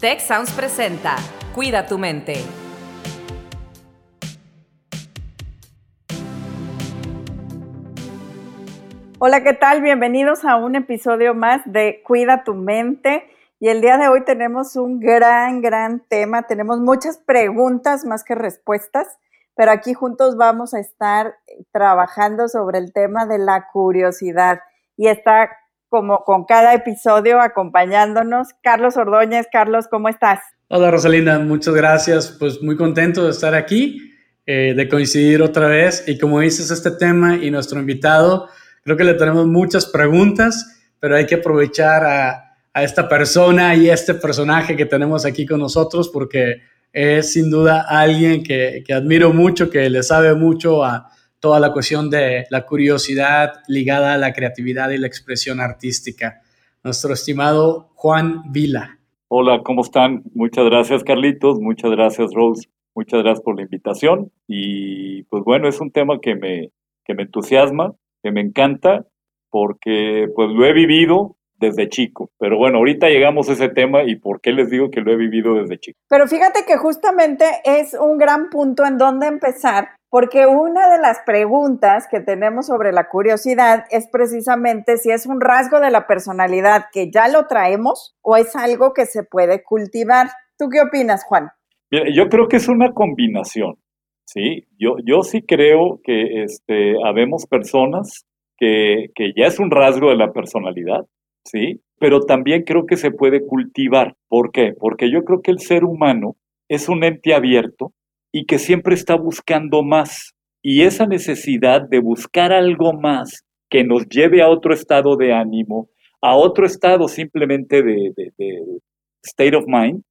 Tech Sounds presenta Cuida tu mente. Hola, ¿qué tal? Bienvenidos a un episodio más de Cuida tu mente. Y el día de hoy tenemos un gran, gran tema. Tenemos muchas preguntas más que respuestas, pero aquí juntos vamos a estar trabajando sobre el tema de la curiosidad. Y está como con cada episodio acompañándonos Carlos Ordóñez. Carlos, ¿cómo estás? Hola Rosalinda, muchas gracias. Pues muy contento de estar aquí, eh, de coincidir otra vez. Y como dices, este tema y nuestro invitado, creo que le tenemos muchas preguntas, pero hay que aprovechar a a esta persona y este personaje que tenemos aquí con nosotros porque es sin duda alguien que, que admiro mucho, que le sabe mucho a toda la cuestión de la curiosidad ligada a la creatividad y la expresión artística. Nuestro estimado Juan Vila. Hola, ¿cómo están? Muchas gracias Carlitos, muchas gracias Rose, muchas gracias por la invitación y pues bueno, es un tema que me, que me entusiasma, que me encanta porque pues lo he vivido, desde chico. Pero bueno, ahorita llegamos a ese tema y por qué les digo que lo he vivido desde chico. Pero fíjate que justamente es un gran punto en donde empezar, porque una de las preguntas que tenemos sobre la curiosidad es precisamente si es un rasgo de la personalidad que ya lo traemos o es algo que se puede cultivar. ¿Tú qué opinas, Juan? yo creo que es una combinación. Sí, yo, yo sí creo que este, habemos personas que, que ya es un rasgo de la personalidad, ¿sí? Pero también creo que se puede cultivar. ¿Por qué? Porque yo creo que el ser humano es un ente abierto y que siempre está buscando más. Y esa necesidad de buscar algo más que nos lleve a otro estado de ánimo, a otro estado simplemente de, state of mind,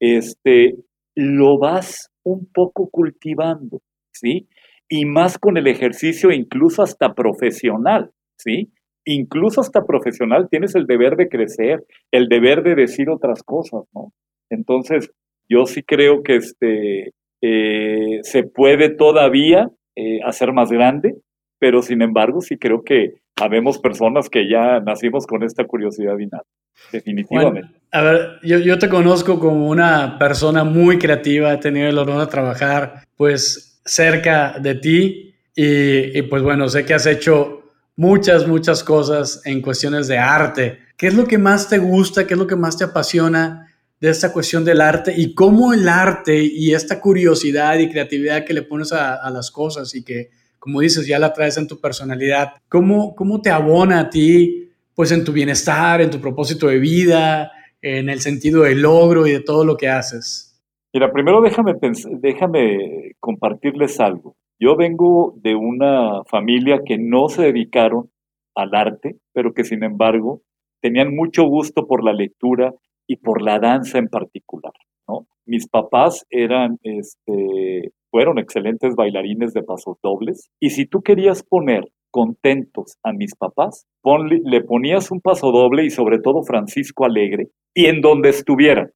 este, lo vas un poco cultivando, ¿sí? Y más con el ejercicio incluso hasta profesional, ¿sí? incluso hasta profesional, tienes el deber de crecer, el deber de decir otras cosas, ¿no? Entonces, yo sí creo que este, eh, se puede todavía eh, hacer más grande, pero sin embargo, sí creo que habemos personas que ya nacimos con esta curiosidad innata, definitivamente. a ver, yo, yo, te conozco como una persona muy creativa, he tenido el honor de trabajar pues cerca de ti y, y pues bueno, sé que has hecho muchas, muchas cosas en cuestiones de arte. ¿Qué es lo que más te gusta? ¿Qué es lo que más te apasiona de esta cuestión del arte? Y cómo el arte y esta curiosidad y creatividad que le pones a, las cosas y que, como dices, ya la traes en tu personalidad, ¿cómo, cómo te abona a ti, pues en tu bienestar, en tu propósito de vida, en el sentido del logro y de todo lo que haces? Mira, primero déjame, déjame compartirles algo. Yo vengo de una familia que no se dedicaron al arte, pero que sin embargo tenían mucho gusto por la lectura y por la danza en particular. ¿no? Mis papás eran, este, fueron excelentes bailarines de pasos dobles y si tú querías poner contentos a mis papás, le ponías un paso doble y sobre todo Francisco Alegre y en donde estuviera.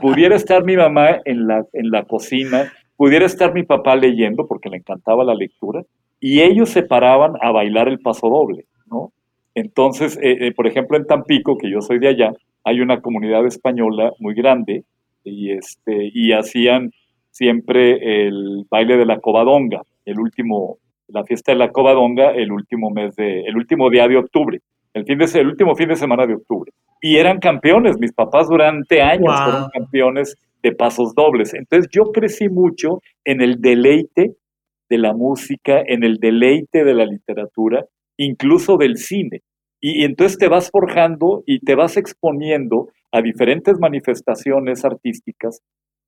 Pudiera estar mi mamá en la, en la cocina pudiera estar mi papá leyendo porque le encantaba la lectura y ellos se paraban a bailar el paso doble, ¿no? Entonces, eh, eh, por ejemplo, en Tampico, que yo soy de allá, hay una comunidad española muy grande y, este, y hacían siempre el baile de la covadonga, el último, la fiesta de la covadonga, el último mes de, el último día de octubre, el, fin de, el último fin de semana de octubre. Y eran campeones, mis papás durante años fueron campeones de pasos dobles. Entonces yo crecí mucho en el deleite de la música, en el deleite de la literatura, incluso del cine. Y, entonces te vas forjando y te vas exponiendo a diferentes manifestaciones artísticas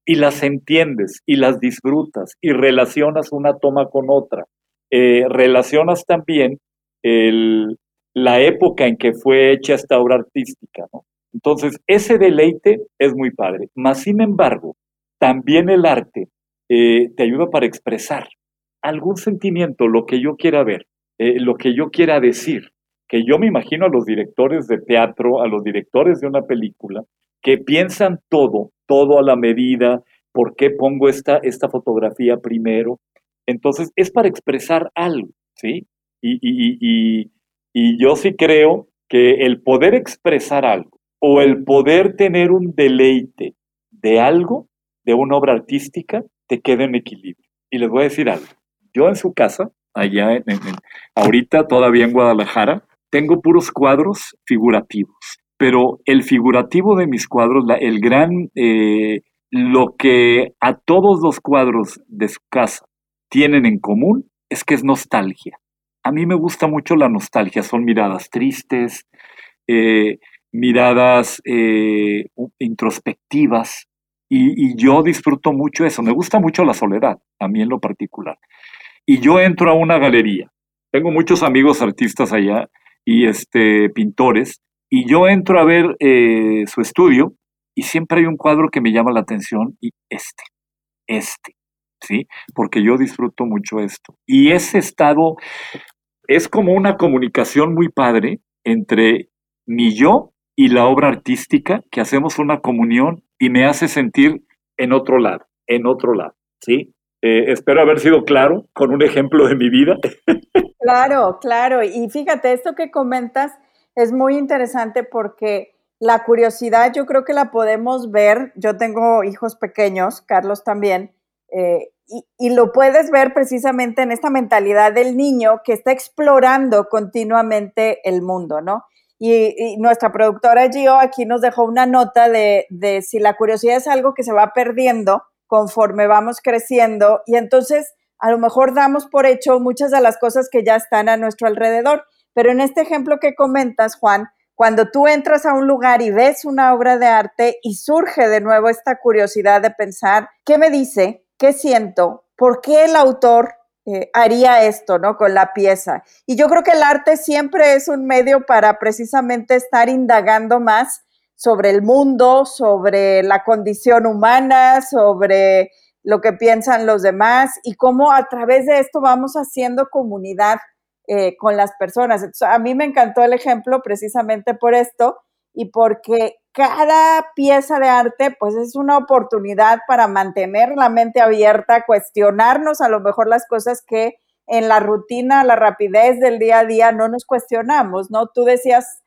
y las entiendes y las disfrutas y relacionas una toma con otra. Eh, relacionas también la época en que fue hecha esta obra artística. ¿no? Entonces, ese deleite es muy padre. Mas, sin embargo, también el arte eh, te ayuda para expresar algún sentimiento, lo que yo quiera ver, eh, lo que yo quiera decir. Que yo me imagino a los directores de teatro, a los directores de una película, que piensan todo, todo a la medida, por qué pongo esta, esta fotografía primero. Entonces, es para expresar algo, ¿sí? Y, y, y yo sí creo que el poder expresar algo o el poder tener un deleite de algo, de una obra artística, te quede en equilibrio. Y les voy a decir algo. Yo en su casa, allá en, ahorita todavía en Guadalajara, tengo puros cuadros figurativos, pero el figurativo de mis cuadros, el gran, eh, lo que a todos los cuadros de su casa tienen en común es que es nostalgia. A mí me gusta mucho la nostalgia, son miradas tristes, eh, miradas eh, introspectivas, y, yo disfruto mucho eso. Me gusta mucho la soledad, a mí en lo particular. Y yo entro a una galería. Tengo muchos amigos artistas allá y este, pintores, y yo entro a ver eh, su estudio y siempre hay un cuadro que me llama la atención y este, este, ¿sí? Porque yo disfruto mucho esto. Y ese estado es como una comunicación muy padre entre mi yo y la obra artística, que hacemos una comunión y me hace sentir en otro lado, en otro lado, ¿sí? Eh, espero haber sido claro con un ejemplo de mi vida. Claro, claro. Y fíjate, esto que comentas es muy interesante porque la curiosidad yo creo que la podemos ver. Yo tengo hijos pequeños, Carlos también, eh, y, lo puedes ver precisamente en esta mentalidad del niño que está explorando continuamente el mundo, ¿no? Y, nuestra productora Gio aquí nos dejó una nota de, de si la curiosidad es algo que se va perdiendo conforme vamos creciendo y entonces a lo mejor damos por hecho muchas de las cosas que ya están a nuestro alrededor. Pero en este ejemplo que comentas, Juan, cuando tú entras a un lugar y ves una obra de arte y surge de nuevo esta curiosidad de pensar, ¿qué me dice? ¿Qué siento? ¿Por qué el autor eh, haría esto, ¿no? Con la pieza. Y yo creo que el arte siempre es un medio para precisamente estar indagando más sobre el mundo, sobre la condición humana, sobre lo que piensan los demás y cómo a través de esto vamos haciendo comunidad eh, con las personas. a mí me encantó el ejemplo precisamente por esto y porque cada pieza de arte pues es una oportunidad para mantener la mente abierta, cuestionarnos a lo mejor las cosas que en la rutina, la rapidez del día a día no nos cuestionamos, ¿no? Tú decías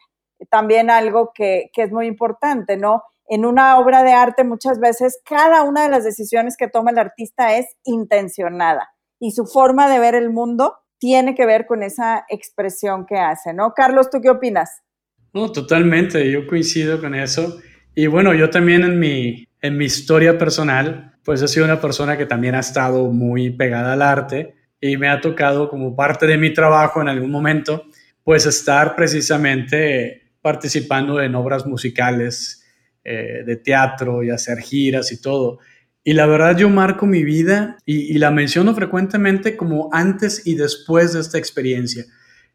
también algo que, que es muy importante, ¿no? En una obra de arte muchas veces cada una de las decisiones que toma el artista es intencionada y su forma de ver el mundo tiene que ver con esa expresión que hace, ¿no? Carlos, ¿tú qué opinas? No, totalmente, yo coincido con eso. Y bueno, yo también en mi, en mi historia personal, pues he sido una persona que también ha estado muy pegada al arte y me ha tocado como parte de mi trabajo en algún momento, pues estar precisamente participando en obras musicales, eh, de teatro y hacer giras y todo. Y la verdad yo marco mi vida y, la menciono frecuentemente como antes y después de esta experiencia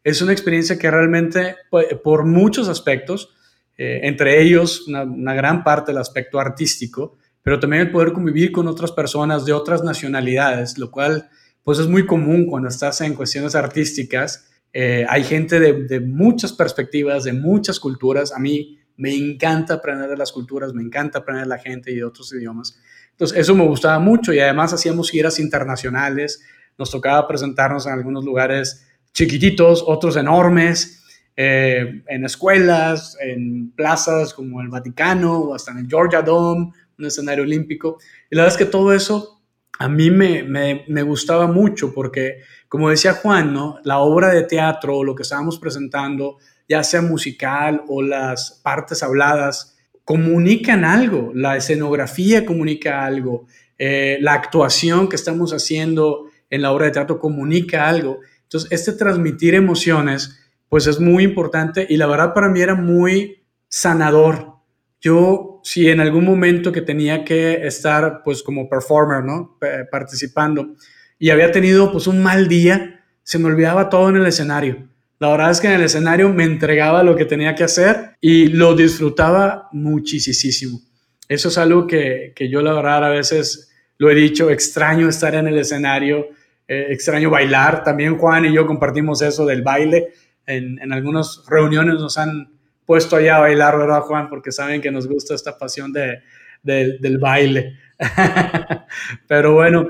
es una experiencia que realmente, pues, por muchos aspectos, eh, entre ellos una, gran parte del aspecto artístico, pero también el poder convivir con otras personas de otras nacionalidades, lo cual pues es muy común cuando estás en cuestiones artísticas. Eh, hay gente de, muchas perspectivas, de muchas culturas. A mí me encanta aprender de las culturas, me encanta aprender de la gente y de otros idiomas. Entonces, eso me gustaba mucho y además hacíamos giras internacionales. Nos tocaba presentarnos en algunos lugares chiquititos, otros enormes, eh, en escuelas, en plazas como el Vaticano o hasta en el Georgia Dome, un escenario olímpico. Y la verdad es que todo eso a mí me gustaba mucho porque, como decía Juan, ¿no? la obra de teatro lo que estábamos presentando, ya sea musical o las partes habladas, comunican algo, la escenografía comunica algo, eh, la actuación que estamos haciendo en la obra de teatro comunica algo. Entonces, este transmitir emociones, pues es muy importante y la verdad para mí era muy sanador. Yo, si en algún momento que tenía que estar, pues como performer, ¿no? participando y había tenido, pues un mal día, se me olvidaba todo en el escenario. La verdad es que en el escenario me entregaba lo que tenía que hacer y lo disfrutaba muchísimo. Eso es algo que, que yo la verdad a veces lo he dicho, extraño estar en el escenario, eh, extraño bailar. También Juan y yo compartimos eso del baile. En, en, algunas reuniones nos han puesto allá a bailar, ¿verdad, Juan? Porque saben que nos gusta esta pasión de, del baile. Pero bueno.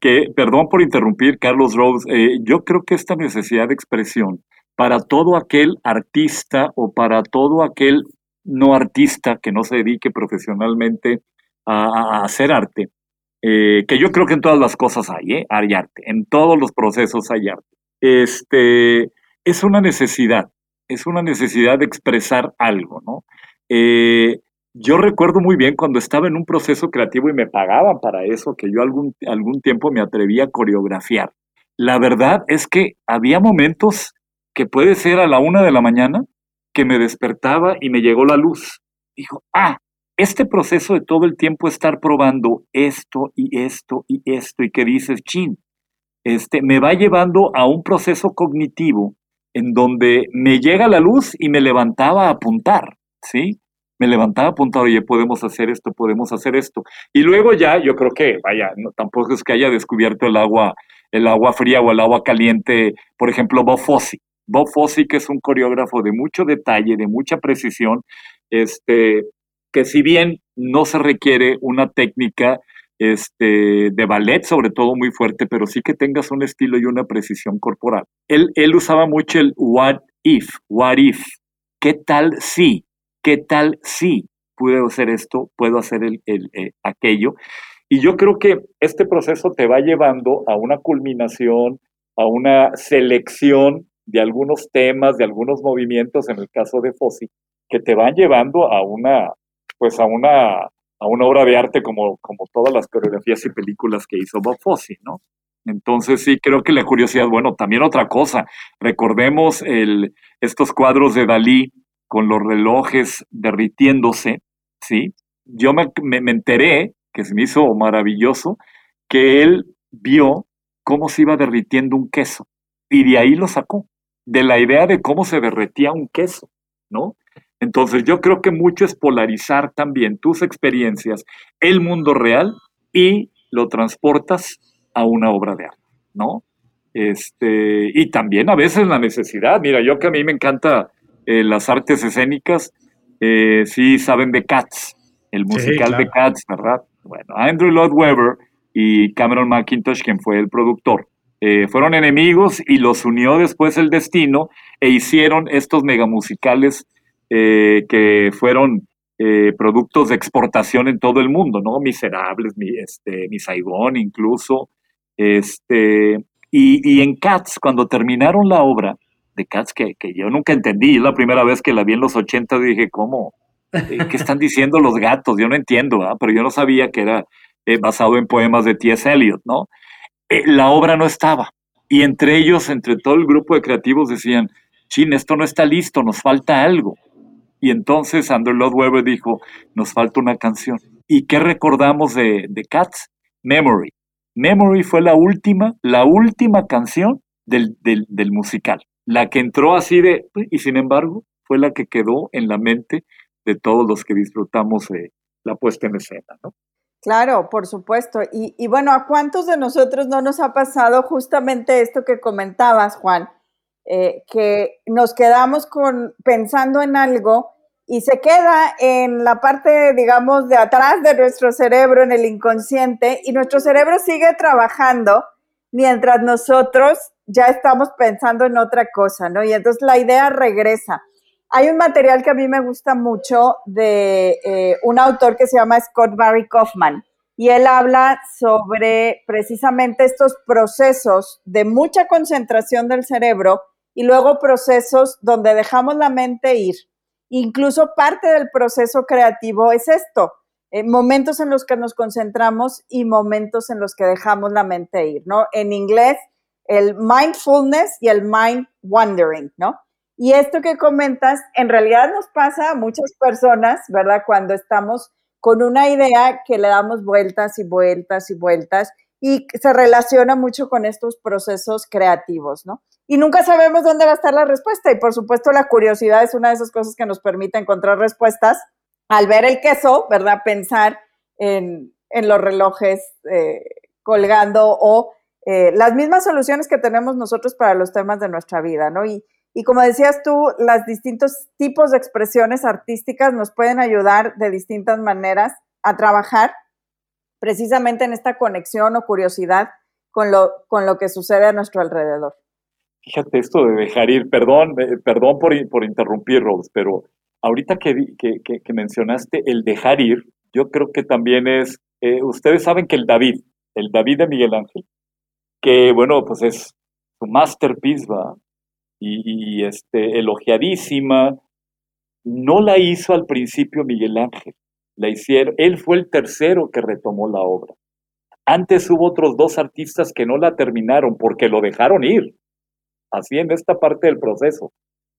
Que, perdón por interrumpir, Carlos Rose. Eh, yo creo que esta necesidad de expresión para todo aquel artista o para todo aquel no artista que no se dedique profesionalmente a, hacer arte, eh, que yo creo que en todas las cosas hay, ¿eh? hay arte, en todos los procesos hay arte. Este, es una necesidad, es una necesidad de expresar algo, ¿no? Yo recuerdo muy bien cuando estaba en un proceso creativo y me pagaban para eso, que yo algún, algún tiempo me atreví a coreografiar. La verdad es que había momentos que puede ser a la una de la mañana que me despertaba y me llegó la luz. Dijo, ah, este proceso de todo el tiempo estar probando esto y esto y esto y que dices, chin, este, me va llevando a un proceso cognitivo en donde me llega la luz y me levantaba a apuntar, ¿sí? Me levantaba apuntado, oye, podemos hacer esto, podemos hacer esto. Y luego ya, yo creo que, vaya, no, tampoco es que haya descubierto el agua, el agua fría o el agua caliente, por ejemplo, Bob Fosse. Bob Fosse, que es un coreógrafo de mucho detalle, de mucha precisión, este, que si bien no se requiere una técnica este, de ballet, sobre todo muy fuerte, pero sí que tengas un estilo y una precisión corporal. Él, él usaba mucho el what if, what if, ¿qué tal si? ¿Qué tal si puedo hacer esto, puedo hacer el, eh, aquello? Y yo creo que este proceso te va llevando a una culminación, a una selección de algunos temas, de algunos movimientos, en el caso de Fossi, que te van llevando a una, pues a una, a una obra de arte como, como todas las coreografías y películas que hizo Bob Fosse, ¿no? Entonces sí, creo que la curiosidad, bueno, también otra cosa, recordemos el, estos cuadros de Dalí con los relojes derritiéndose, ¿sí? Yo me, enteré, que se me hizo maravilloso, que él vio cómo se iba derritiendo un queso y de ahí lo sacó, de la idea de cómo se derretía un queso, ¿no? Entonces yo creo que mucho es polarizar también tus experiencias, el mundo real y lo transportas a una obra de arte, ¿no? Este, y también a veces la necesidad, mira, yo que a mí me encanta eh, las artes escénicas, eh, sí saben de Cats, el musical de Cats, ¿verdad? Bueno, Andrew Lloyd Webber y Cameron McIntosh, quien fue el productor, eh, fueron enemigos y los unió después el destino e hicieron estos megamusicales que fueron productos de exportación en todo el mundo, ¿no? Miserables, mi, este, mi Saigón incluso. Este, y, y en Cats, cuando terminaron la obra, de Cats que, yo nunca entendí. Es la primera vez que la vi en los 80 dije, ¿cómo? Eh, ¿Qué están diciendo los gatos? Yo no entiendo, pero yo no sabía que era eh, basado en poemas de T.S. Eliot, ¿no? Eh, la obra no estaba. Y entre ellos, entre todo el grupo de creativos decían, chin, esto no está listo, nos falta algo. Y entonces Andrew Lloyd Webber dijo, nos falta una canción. ¿Y qué recordamos de, de Cats? Memory. Memory fue la última, la última canción del, del musical la que entró así de, y sin embargo, fue la que quedó en la mente de todos los que disfrutamos de la puesta en escena, ¿no? Claro, por supuesto. Y, bueno, ¿a cuántos de nosotros no nos ha pasado justamente esto que comentabas, Juan? Eh, que nos quedamos con, pensando en algo y se queda en la parte, digamos, de atrás de nuestro cerebro, en el inconsciente, y nuestro cerebro sigue trabajando mientras nosotros ya estamos pensando en otra cosa, ¿no? Y entonces la idea regresa. Hay un material que a mí me gusta mucho de eh, un autor que se llama Scott Barry Kaufman y él habla sobre precisamente estos procesos de mucha concentración del cerebro y luego procesos donde dejamos la mente ir. Incluso parte del proceso creativo es esto, eh, momentos en los que nos concentramos y momentos en los que dejamos la mente ir, ¿no? En inglés el mindfulness y el mind wandering, ¿no? Y esto que comentas, en realidad nos pasa a muchas personas, ¿verdad? Cuando estamos con una idea que le damos vueltas y vueltas y vueltas y se relaciona mucho con estos procesos creativos, ¿no? Y nunca sabemos dónde va a estar la respuesta y por supuesto la curiosidad es una de esas cosas que nos permite encontrar respuestas. Al ver el queso, ¿verdad? Pensar en, los relojes eh, colgando o eh, las mismas soluciones que tenemos nosotros para los temas de nuestra vida, ¿no? Y, como decías tú, los distintos tipos de expresiones artísticas nos pueden ayudar de distintas maneras a trabajar precisamente en esta conexión o curiosidad con lo, con lo que sucede a nuestro alrededor. Fíjate esto de dejar ir, perdón, eh, perdón por, por interrumpir, Rose, pero ahorita que, que, mencionaste el dejar ir, yo creo que también es, eh, ustedes saben que el David, el David de Miguel Ángel, que bueno, pues es su masterpiece, va, y, este, elogiadísima, no la hizo al principio Miguel Ángel, la hicieron, él fue el tercero que retomó la obra. Antes hubo otros dos artistas que no la terminaron porque lo dejaron ir, así en esta parte del proceso,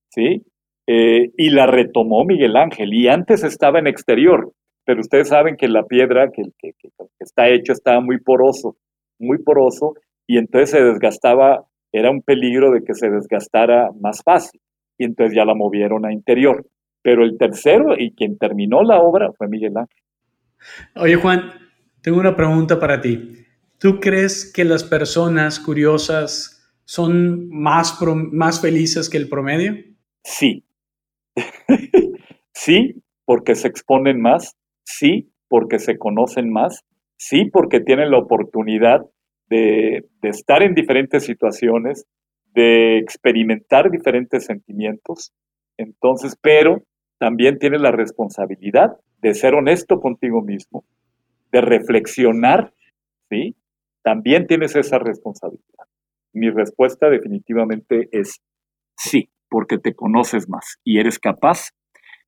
¿sí? Eh, y la retomó Miguel Ángel, y antes estaba en exterior, pero ustedes saben que la piedra que, que, que, está hecho estaba muy poroso, muy poroso, y entonces se desgastaba, era un peligro de que se desgastara más fácil, y entonces ya la movieron a interior. Pero el tercero y quien terminó la obra fue Miguel Ángel. Oye Juan, tengo una pregunta para ti. ¿Tú crees que las personas curiosas son más, más felices que el promedio? Sí, sí, porque se exponen más, sí, porque se conocen más, sí, porque tienen la oportunidad de, estar en diferentes situaciones, de experimentar diferentes sentimientos. Entonces, pero también tienen la responsabilidad de ser honesto contigo mismo, de reflexionar, ¿sí? También tienes esa responsabilidad. Mi respuesta definitivamente es sí porque te conoces más y eres capaz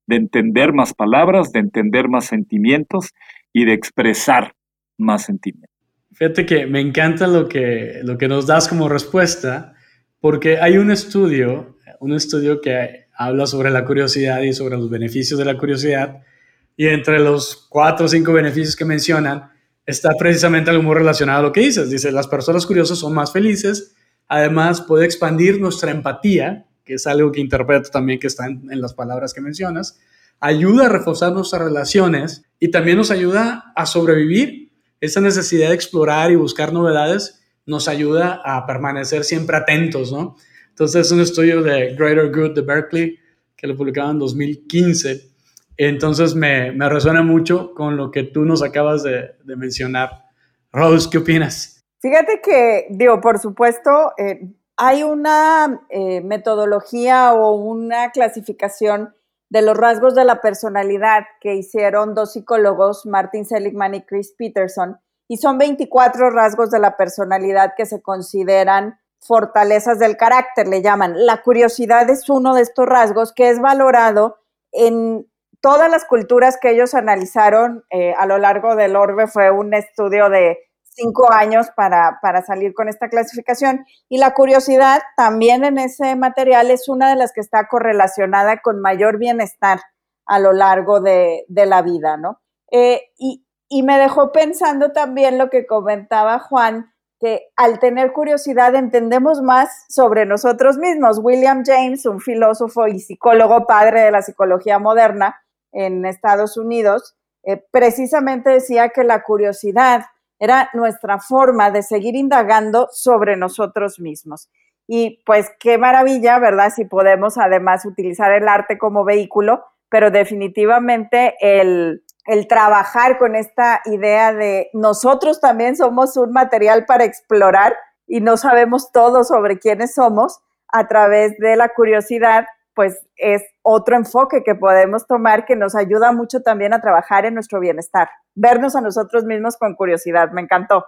de entender más palabras, de entender más sentimientos y de expresar más sentimientos. Fíjate que me encanta lo que, lo que nos das como respuesta, porque hay un estudio, un estudio que habla sobre la curiosidad y sobre los beneficios de la curiosidad, y entre los cuatro o cinco beneficios que mencionan está precisamente algo muy relacionado a lo que dices. Dice, las personas curiosas son más felices, además puede expandir nuestra empatía, que es algo que interpreto también que está en, las palabras que mencionas, ayuda a reforzar nuestras relaciones y también nos ayuda a sobrevivir. Esa necesidad de explorar y buscar novedades nos ayuda a permanecer siempre atentos, ¿no? Entonces es un estudio de Greater Good de Berkeley que lo publicaron en 2015. Entonces me, me resuena mucho con lo que tú nos acabas de, de mencionar. Rose, ¿qué opinas? Fíjate que, digo, por supuesto, eh, hay una eh, metodología o una clasificación de los rasgos de la personalidad que hicieron dos psicólogos, Martin Seligman y Chris Peterson, y son 24 rasgos de la personalidad que se consideran fortalezas del carácter, le llaman. La curiosidad es uno de estos rasgos que es valorado en todas las culturas que ellos analizaron eh, a lo largo del orbe. Fue un estudio de cinco años para, salir con esta clasificación. Y la curiosidad también en ese material es una de las que está correlacionada con mayor bienestar a lo largo de, la vida, ¿no? Eh, y, y me dejó pensando también lo que comentaba Juan, que al tener curiosidad entendemos más sobre nosotros mismos. William James, un filósofo y psicólogo padre de la psicología moderna en Estados Unidos, eh, precisamente decía que la curiosidad era nuestra forma de seguir indagando sobre nosotros mismos. Y pues qué maravilla, ¿verdad? Si podemos además utilizar el arte como vehículo, pero definitivamente el, el trabajar con esta idea de nosotros también somos un material para explorar y no sabemos todo sobre quiénes somos a través de la curiosidad pues es otro enfoque que podemos tomar que nos ayuda mucho también a trabajar en nuestro bienestar, vernos a nosotros mismos con curiosidad. Me encantó.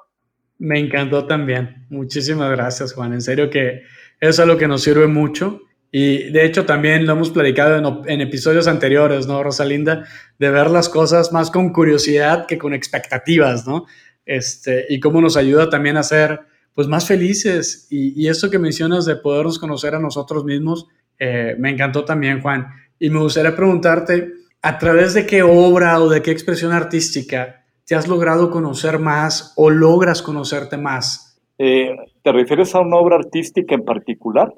Me encantó también. Muchísimas gracias, Juan. En serio que eso es algo que nos sirve mucho. Y de hecho también lo hemos platicado en, episodios anteriores, ¿no, Rosalinda? De ver las cosas más con curiosidad que con expectativas, ¿no? Este, y cómo nos ayuda también a ser pues más felices. Y, y eso que mencionas de podernos conocer a nosotros mismos, eh, me encantó también, Juan. Y me gustaría preguntarte, ¿a través de qué obra o de qué expresión artística te has logrado conocer más o logras conocerte más? Eh, ¿Te refieres a una obra artística en particular?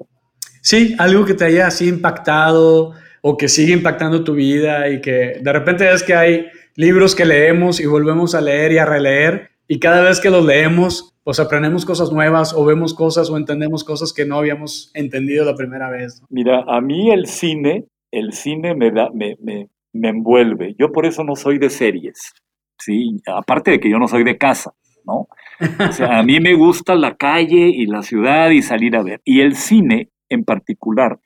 Sí, algo que te haya así impactado o que sigue impactando tu vida y que de repente es que hay libros que leemos y volvemos a leer y a releer y cada vez que los leemos pues aprendemos cosas nuevas o vemos cosas o entendemos cosas que no habíamos entendido la primera vez. Mira, a mí el cine, el cine me, da, me, me, me envuelve. Yo por eso no soy de series, ¿sí? Aparte de que yo no soy de casa, ¿no? O sea, a mí me gusta la calle y la ciudad y salir a ver. Y el cine en particular,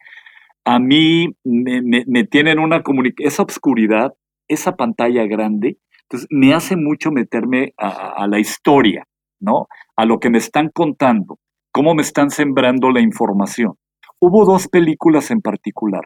a mí me, tienen una comunicación, esa obscuridad, esa pantalla grande, entonces me hace mucho meterme a, la historia, ¿no? A lo que me están contando, cómo me están sembrando la información. Hubo dos películas en particular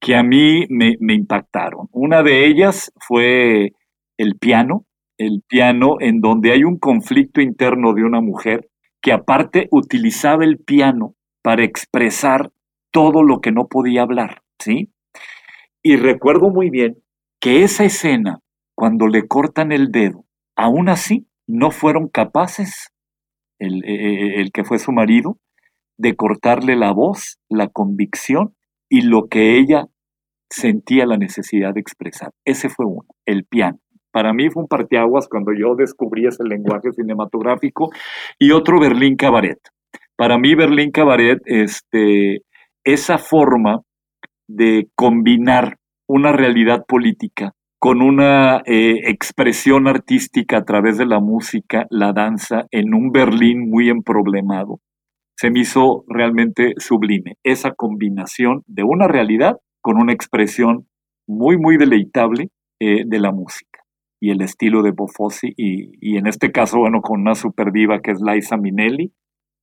que a mí me, me impactaron. Una de ellas fue El piano, el piano en donde hay un conflicto interno de una mujer que aparte utilizaba el piano para expresar todo lo que no podía hablar, ¿sí? Y recuerdo muy bien que esa escena, cuando le cortan el dedo, aún así no fueron capaces, el, e, e, el que fue su marido, de cortarle la voz, la convicción y lo que ella sentía la necesidad de expresar. Ese fue uno, el piano. Para mí fue un parteaguas cuando yo descubrí ese lenguaje cinematográfico y otro Berlín Cabaret. Para mí Berlín Cabaret este, esa forma de combinar una realidad política con una eh, expresión artística a través de la música, la danza, en un Berlín muy emproblemado, se me hizo realmente sublime. Esa combinación de una realidad con una expresión muy, muy deleitable eh, de la música y el estilo de Bofosi y, en este caso, bueno, con una super diva que es Liza Minnelli,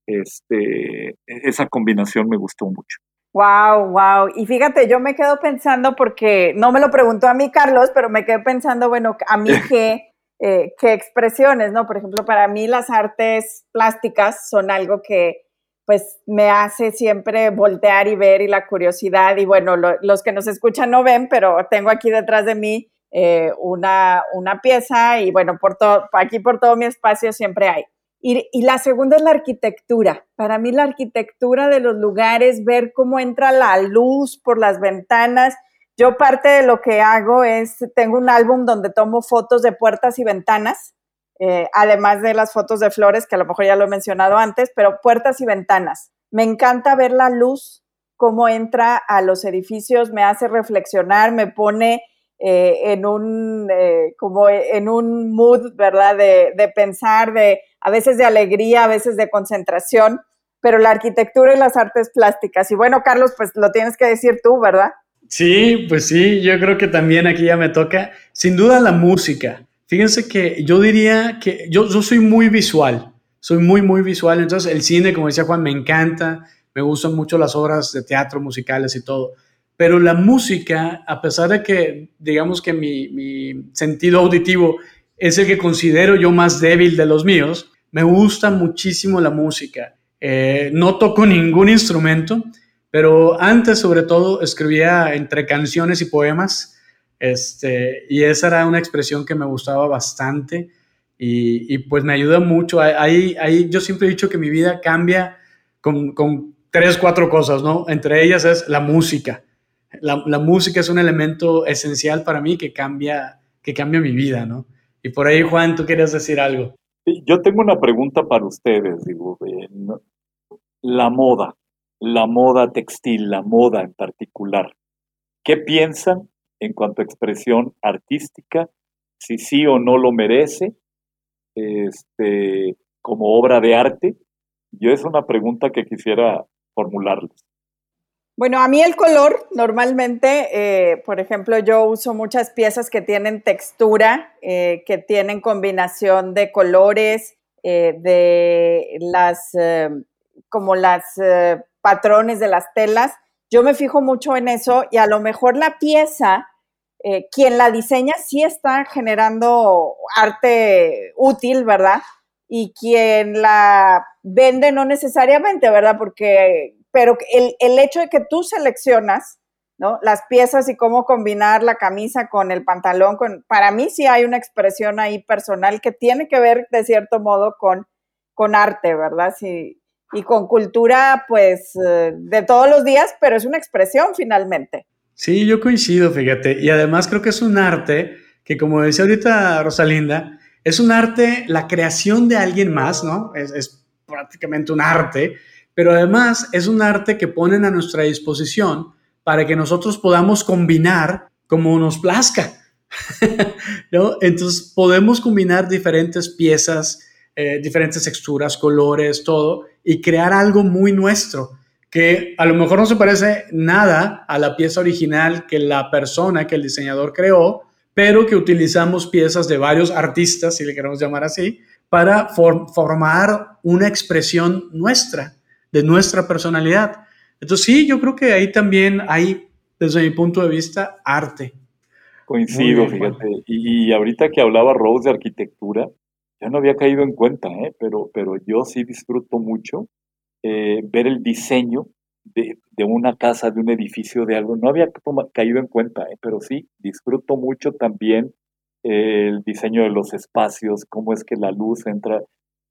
este, esa combinación me gustó mucho. Wow, wow. Y fíjate, yo me quedo pensando porque no me lo preguntó a mí Carlos, pero me quedo pensando, bueno, a mí qué, eh, qué expresiones, ¿no? Por ejemplo, para mí las artes plásticas son algo que pues me hace siempre voltear y ver y la curiosidad. Y bueno, los que nos escuchan no ven, pero tengo aquí detrás de mí eh, una, una pieza y bueno, por todo, aquí por todo mi espacio siempre hay. Y, la segunda es la arquitectura. Para mí la arquitectura de los lugares, ver cómo entra la luz por las ventanas. Yo parte de lo que hago es, tengo un álbum donde tomo fotos de puertas y ventanas, eh, además de las fotos de flores, que a lo mejor ya lo he mencionado antes, pero puertas y ventanas. Me encanta ver la luz, cómo entra a los edificios, me hace reflexionar, me pone eh, en un, eh, como en un mood, ¿verdad? De, de, pensar, de a veces de alegría, a veces de concentración, pero la arquitectura y las artes plásticas. Y bueno, Carlos, pues lo tienes que decir tú, ¿verdad? Sí, pues sí, yo creo que también aquí ya me toca. Sin duda la música. Fíjense que yo diría que yo, soy muy visual, soy muy, muy visual. Entonces el cine, como decía Juan, me encanta, me gustan mucho las obras de teatro musicales y todo pero la música, a pesar de que, digamos que mi, sentido auditivo es el que considero yo más débil de los míos, me gusta muchísimo la música. Eh, no toco ningún instrumento, pero antes sobre todo escribía entre canciones y poemas, este, y esa era una expresión que me gustaba bastante y, pues me ayuda mucho. Ahí, ahí yo siempre he dicho que mi vida cambia con, con tres, cuatro cosas, ¿no? Entre ellas es la música la, música es un elemento esencial para mí que cambia, que cambia mi vida, ¿no? Y por ahí, Juan, tú querías decir algo. Yo tengo una pregunta para ustedes, digo, la moda, la moda textil, la moda en particular. ¿Qué piensan en cuanto a expresión artística? Si sí o no lo merece, este, como obra de arte. Yo es una pregunta que quisiera formularles. Bueno, a mí el color, normalmente, eh, por ejemplo, yo uso muchas piezas que tienen textura, eh, que tienen combinación de colores, eh, de las, como las patrones de las telas. Yo me fijo mucho en eso y a lo mejor la pieza, quien la diseña sí está generando arte útil, ¿verdad? Y quien la vende no necesariamente, ¿verdad? Porque pero el, el, hecho de que tú seleccionas ¿no? las piezas y cómo combinar la camisa con el pantalón, con, para mí sí hay una expresión ahí personal que tiene que ver de cierto modo con, con arte, ¿verdad? Sí, y con cultura, pues, eh, de todos los días, pero es una expresión finalmente. Sí, yo coincido, fíjate. Y además creo que es un arte que, como decía ahorita Rosalinda, es un arte, la creación de alguien más, ¿no? Es, es prácticamente un arte pero además es un arte que ponen a nuestra disposición para que nosotros podamos combinar como nos plazca. ¿no? Entonces podemos combinar diferentes piezas, eh, diferentes texturas, colores, todo, y crear algo muy nuestro, que a lo mejor no se parece nada a la pieza original que la persona, que el diseñador creó, pero que utilizamos piezas de varios artistas, si le queremos llamar así, para formar una expresión nuestra, de nuestra personalidad. Entonces sí, yo creo que ahí también hay, desde mi punto de vista, arte. Coincido, fíjate. Y, ahorita que hablaba Rose de arquitectura, ya no había caído en cuenta, ¿eh? pero, pero yo sí disfruto mucho eh, ver el diseño de, una casa, de un edificio, de algo. No había caído en cuenta, ¿eh? pero sí, disfruto mucho también el diseño de los espacios, cómo es que la luz entra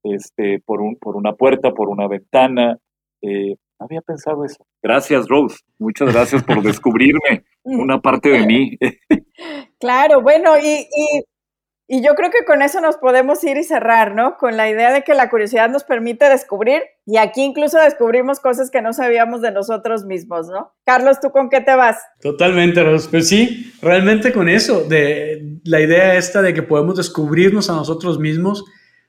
este, por, un, por una puerta, por una ventana. Eh, no había pensado eso. Gracias, Rose. Muchas gracias por descubrirme una parte de mí. Claro, bueno, y, y, yo creo que con eso nos podemos ir y cerrar, ¿no? Con la idea de que la curiosidad nos permite descubrir y aquí incluso descubrimos cosas que no sabíamos de nosotros mismos, ¿no? Carlos, ¿tú con qué te vas? Totalmente, Rose. Pues sí, realmente con eso, de la idea esta de que podemos descubrirnos a nosotros mismos,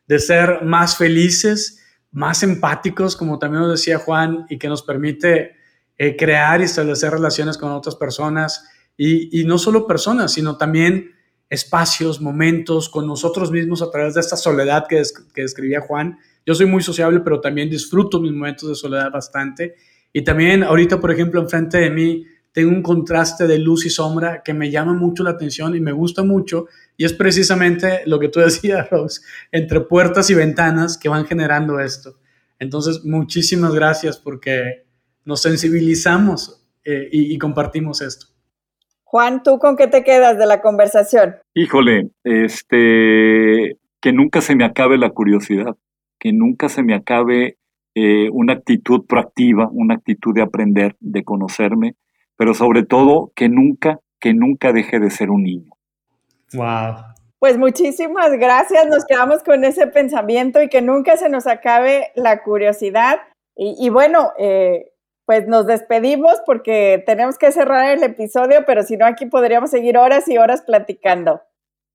de ser más felices, más empáticos, como también nos decía Juan, y que nos permite eh, crear y establecer relaciones con otras personas, y, no solo personas, sino también espacios, momentos con nosotros mismos a través de esta soledad que, que describía Juan. Yo soy muy sociable, pero también disfruto mis momentos de soledad bastante. Y también ahorita, por ejemplo, enfrente de mí tengo un contraste de luz y sombra que me llama mucho la atención y me gusta mucho. Y es precisamente lo que tú decías, Rose, entre puertas y ventanas que van generando esto. Entonces, muchísimas gracias porque nos sensibilizamos eh, y, y compartimos esto. Juan, ¿tú con qué te quedas de la conversación? Híjole, este, que nunca se me acabe la curiosidad, que nunca se me acabe eh, una actitud proactiva, una actitud de aprender, de conocerme, pero sobre todo que nunca, que nunca deje de ser un niño. Wow. Pues muchísimas gracias, nos quedamos con ese pensamiento y que nunca se nos acabe la curiosidad. Y, bueno, eh, pues nos despedimos porque tenemos que cerrar el episodio, pero si no, aquí podríamos seguir horas y horas platicando.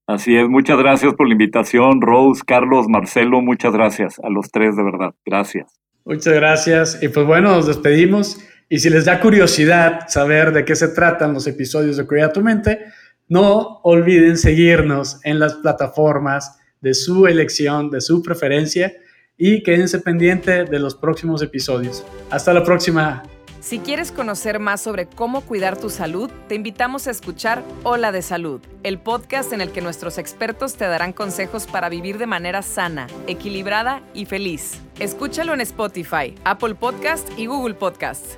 Así es, muchas gracias por la invitación, Rose, Carlos, Marcelo, muchas gracias a los tres, de verdad, gracias. Muchas gracias. Y pues bueno, nos despedimos. Y si les da curiosidad saber de qué se tratan los episodios de Cuida tu Mente, no olviden seguirnos en las plataformas de su elección, de su preferencia y quédense pendientes de los próximos episodios. Hasta la próxima. Si quieres conocer más sobre cómo cuidar tu salud, te invitamos a escuchar Hola de Salud, el podcast en el que nuestros expertos te darán consejos para vivir de manera sana, equilibrada y feliz. Escúchalo en Spotify, Apple Podcast y Google Podcast.